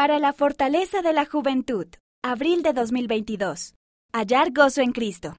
Para la fortaleza de la juventud. Abril de 2022. Hallar gozo en Cristo.